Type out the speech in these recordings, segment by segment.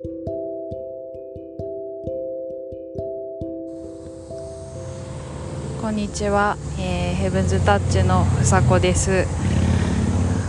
こんにちは、えー、ヘブンズタッチのふさこです。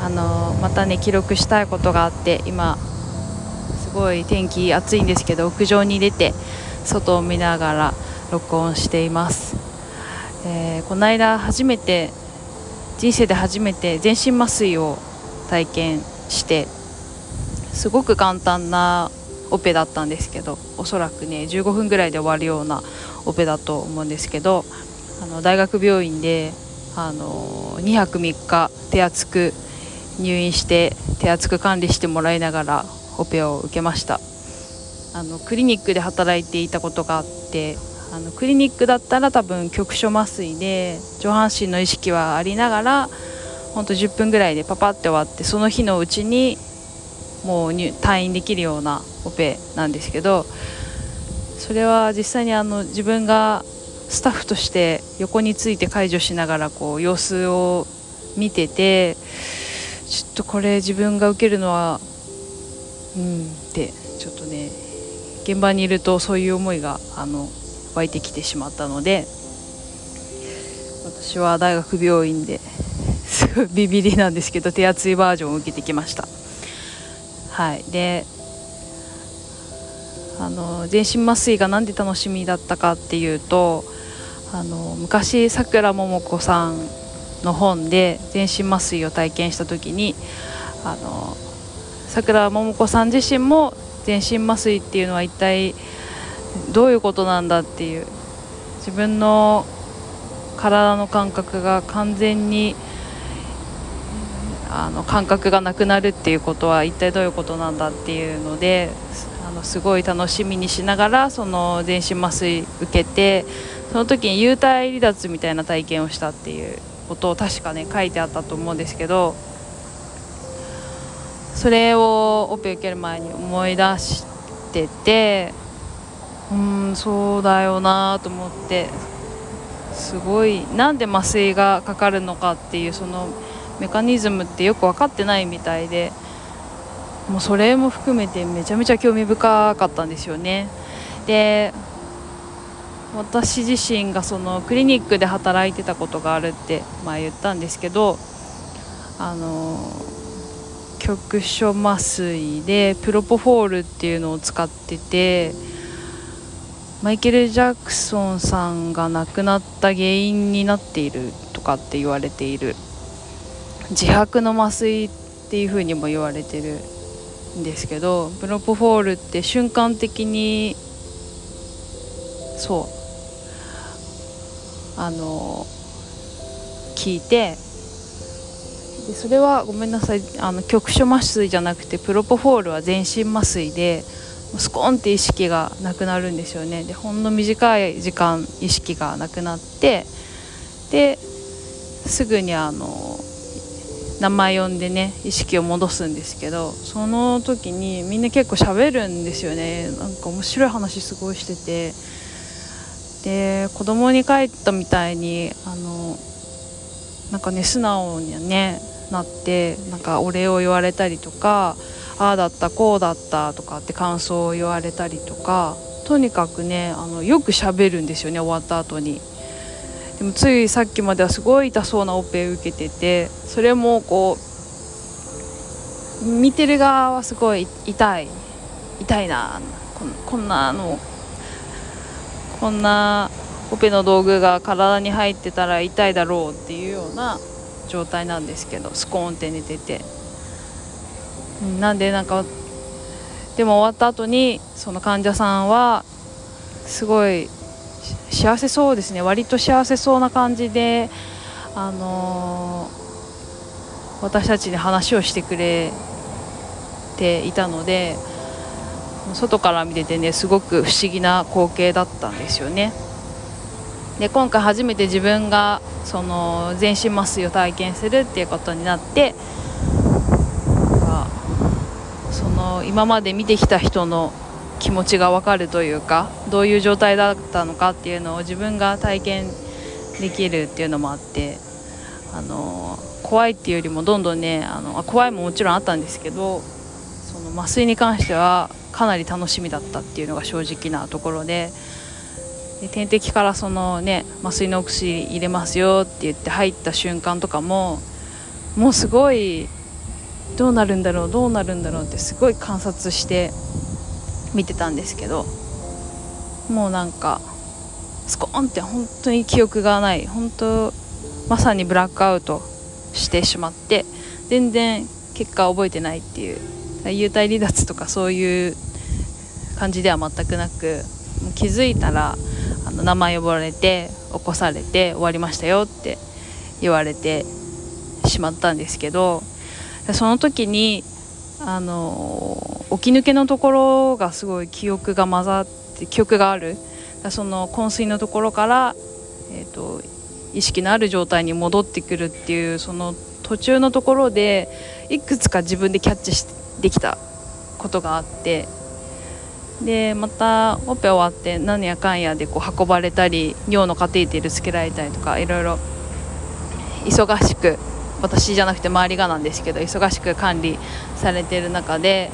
あのまたね記録したいことがあって今すごい天気暑いんですけど屋上に出て外を見ながら録音しています、えー、この間初めて人生で初めて全身麻酔を体験してすごく簡単なオペだったんですけどおそらくね15分ぐらいで終わるようなオペだと思うんですけどあの大学病院であの2泊3日手厚く入院して手厚く管理してもらいながらオペを受けました。あのクリニックで働いていたことがあってあのクリニックだったら多分局所麻酔で上半身の意識はありながらほんと10分ぐらいでパパって終わってその日のうちにもう退院できるようなオペなんですけどそれは実際にあの自分がスタッフとして横について介助しながらこう様子を見ててちょっとこれ自分が受けるのはうんってちょっとね現場にいるとそういう思いがあの湧いてきてしまったので私は大学病院ですごいビビりなんですけど手厚いバージョンを受けてきました。はい。であの全身麻酔が何で楽しみだったかっていうとあの昔さくらももこさんの本で全身麻酔を体験した時にあのさくらももこさん自身も全身麻酔っていうのは一体どういうことなんだっていう自分の体の感覚が完全にあの感覚がなくなるっていうことは一体どういうことなんだっていうのでのすごい楽しみにしながらその全身麻酔受けてその時に幽体離脱みたいな体験をしたっていうことを確かね書いてあったと思うんですけどそれをオペ受ける前に思い出しててうーんそうだよなと思ってすごいなんで麻酔がかかるのかっていうそのメカニズムってよく分かってないみたいでもうそれも含めてめちゃめちゃ興味深かったんですよね。で私自身がそのクリニックで働いてたことがあるって前言ったんですけどあの局所麻酔でプロポフォールっていうのを使っててマイケル・ジャクソンさんが亡くなった原因になっているとかって言われている自白の麻酔っていうふうにも言われてるんですけどプロポフォールって瞬間的にそうあの聞いてでそれはごめんなさいあの局所麻酔じゃなくてプロポフォールは全身麻酔でスコーンって意識がなくなるんですよね。でほんの短い時間意識がなくなってですぐにあの名前呼んでね意識を戻すんですけどその時にみんな結構喋るんですよね。なんか面白い話すごいしてて。で子供に帰ったみたいにあのなんかね素直にねなってなんかお礼を言われたりとかああだったこうだったとかって感想を言われたりとかとにかくねあのよくしゃべるんですよね終わった後に。でもついさっきまではすごい痛そうなオペ受けててそれもこう見てる側はすごい痛い痛いなこんなのこんなオペの道具が体に入ってたら痛いだろうっていうような状態なんですけどスコーンって寝てて。なんでなんかでも終わった後にその患者さんはすごい幸せそうですね割と幸せそうな感じであのー、私たちに話をしてくれていたので外から見ててねすごく不思議な光景だったんですよね。で今回初めて自分がその全身麻酔を体験するっていうことになってその今まで見てきた人の気持ちが分かるというかどういう状態だったのかっていうのを自分が体験できるっていうのもあってあの怖いっていうよりもどんどんねあの怖いももちろんあったんですけどその麻酔に関してはかなり楽しみだったっていうのが正直なところでで点滴からそのね麻酔のお薬入れますよって言って入った瞬間とかももうすごいどうなるんだろうどうなるんだろうってすごい観察して見てたんですけどもうなんかスコーンって本当に記憶がない。本当まさにブラックアウトしてしまって全然結果覚えてないっていう幽体離脱とかそういう感じでは全くなく気づいたらあの名前呼ばれて起こされて終わりましたよって言われてしまったんですけどその時にあの起き抜けのところがすごい記憶が混ざって記憶がある。その昏睡のところから、えーと、意識のある状態に戻ってくるっていうその途中のところでいくつか自分でキャッチできたことがあってでまたオペ終わって何やかんやでこう運ばれたり尿のカテーテルつけられたりとかいろいろ忙しく私じゃなくて周りがなんですけど忙しく管理されてる中で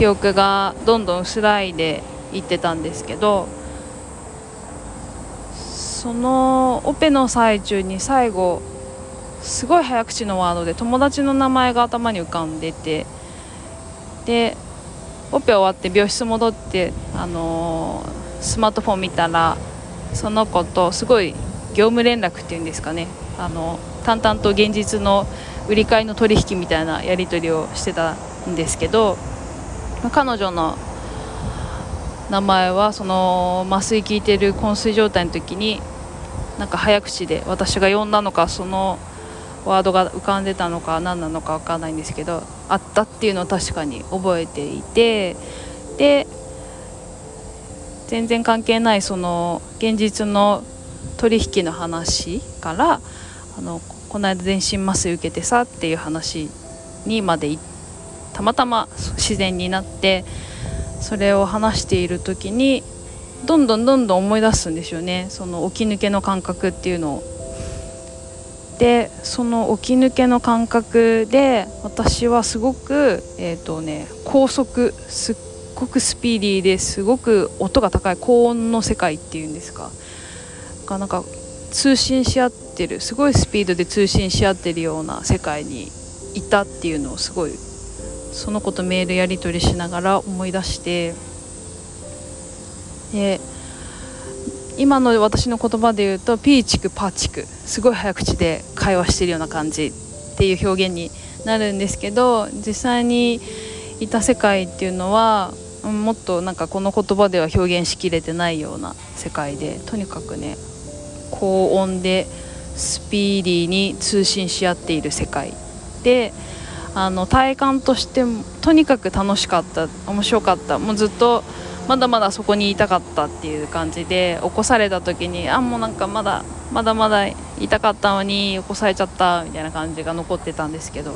記憶がどんどん薄らいでいってたんですけどそのオペの最中に最後すごい早口のワードで友達の名前が頭に浮かんでてでオペ終わって病室戻って、あのー、スマートフォン見たらその子とすごい業務連絡っていうんですかねあの淡々と現実の売り買いの取引みたいなやり取りをしてたんですけど彼女の名前はその麻酔効いてる昏睡状態の時になんか早口で私が呼んだのかそのワードが浮かんでたのか何なのか分かんないんですけどあったっていうのを確かに覚えていてで全然関係ないその現実の取引の話からあのこの間全身麻酔受けてさっていう話にまで行ったまたま自然になってそれを話している時にどんどんどんどん思い出すんですよねその起き抜けの感覚っていうのを。でその起き抜けの感覚で私はすごく、えーとね、高速すっごくスピーディーですごく音が高い高音の世界っていうんですかがなんか通信し合ってるすごいスピードで通信し合ってるような世界にいたっていうのをすごいその子とメールやり取りしながら思い出してで今の私の言葉で言うとピーチクパーチクすごい早口で会話してるような感じっていう表現になるんですけど実際にいた世界っていうのはもっとなんかこの言葉では表現しきれてないような世界でとにかくね高音でスピーディーに通信し合っている世界であの体感としてもとにかく楽しかった面白かった。もうずっとまだまだそこにいたかったっていう感じで起こされた時にあもうなんかまだまだまだいたかったのに起こされちゃったみたいな感じが残ってたんですけど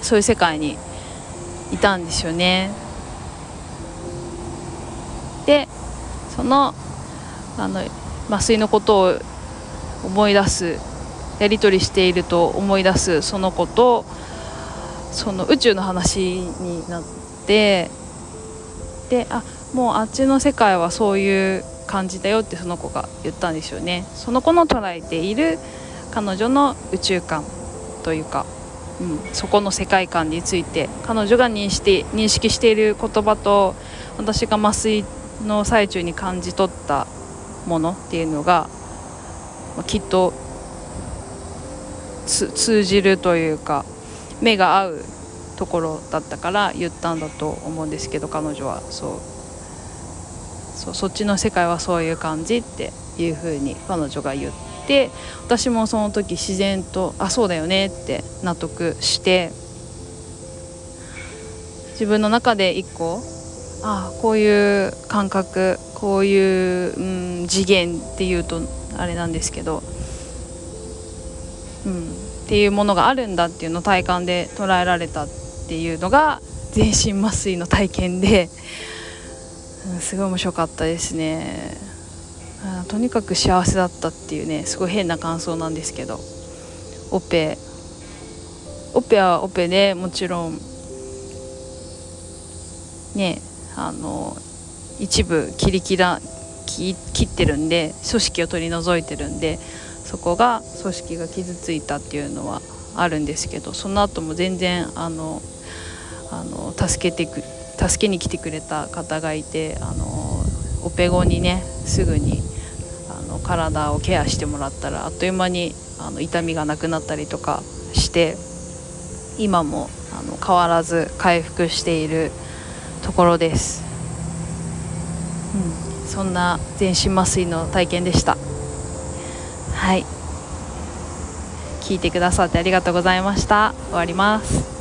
そういう世界にいたんですよね。でそのあの麻酔のことを思い出すやり取りしていると思い出すその子とその宇宙の話になってであもうあっちの世界はそういう感じだよってその子が言ったんですよね。その子の捉えている彼女の宇宙観というか、うん、そこの世界観について彼女が認識認識している言葉と私が麻酔の最中に感じ取ったものっていうのがきっと通じるというか目が合うところだったから言ったんだと思うんですけど彼女は。そう。そうそっちの世界はそういう感じっていう風に彼女が言って私もその時自然とあそうだよねって納得して自分の中で一個あこういう感覚こういう、うん、次元っていうとあれなんですけど、うん、っていうものがあるんだっていうのを体感で捉えられたっていうのが全身麻酔の体験で、うん、すごい面白かったですね。とにかく幸せだったっていうねすごい変な感想なんですけど。オペ。オペはオペでもちろんねあの一部切り切ら切ってるんで組織を取り除いてるんでそこが組織が傷ついたっていうのはあるんですけどその後も全然あのあの助けてく助けに来てくれた方がいてあのオペ後にねすぐにあの体をケアしてもらったらあっという間にあの痛みがなくなったりとかして今もあの変わらず回復しているところです、うん、そんな全身麻酔の体験でした。はい。聞いてくださってありがとうございました。終わります。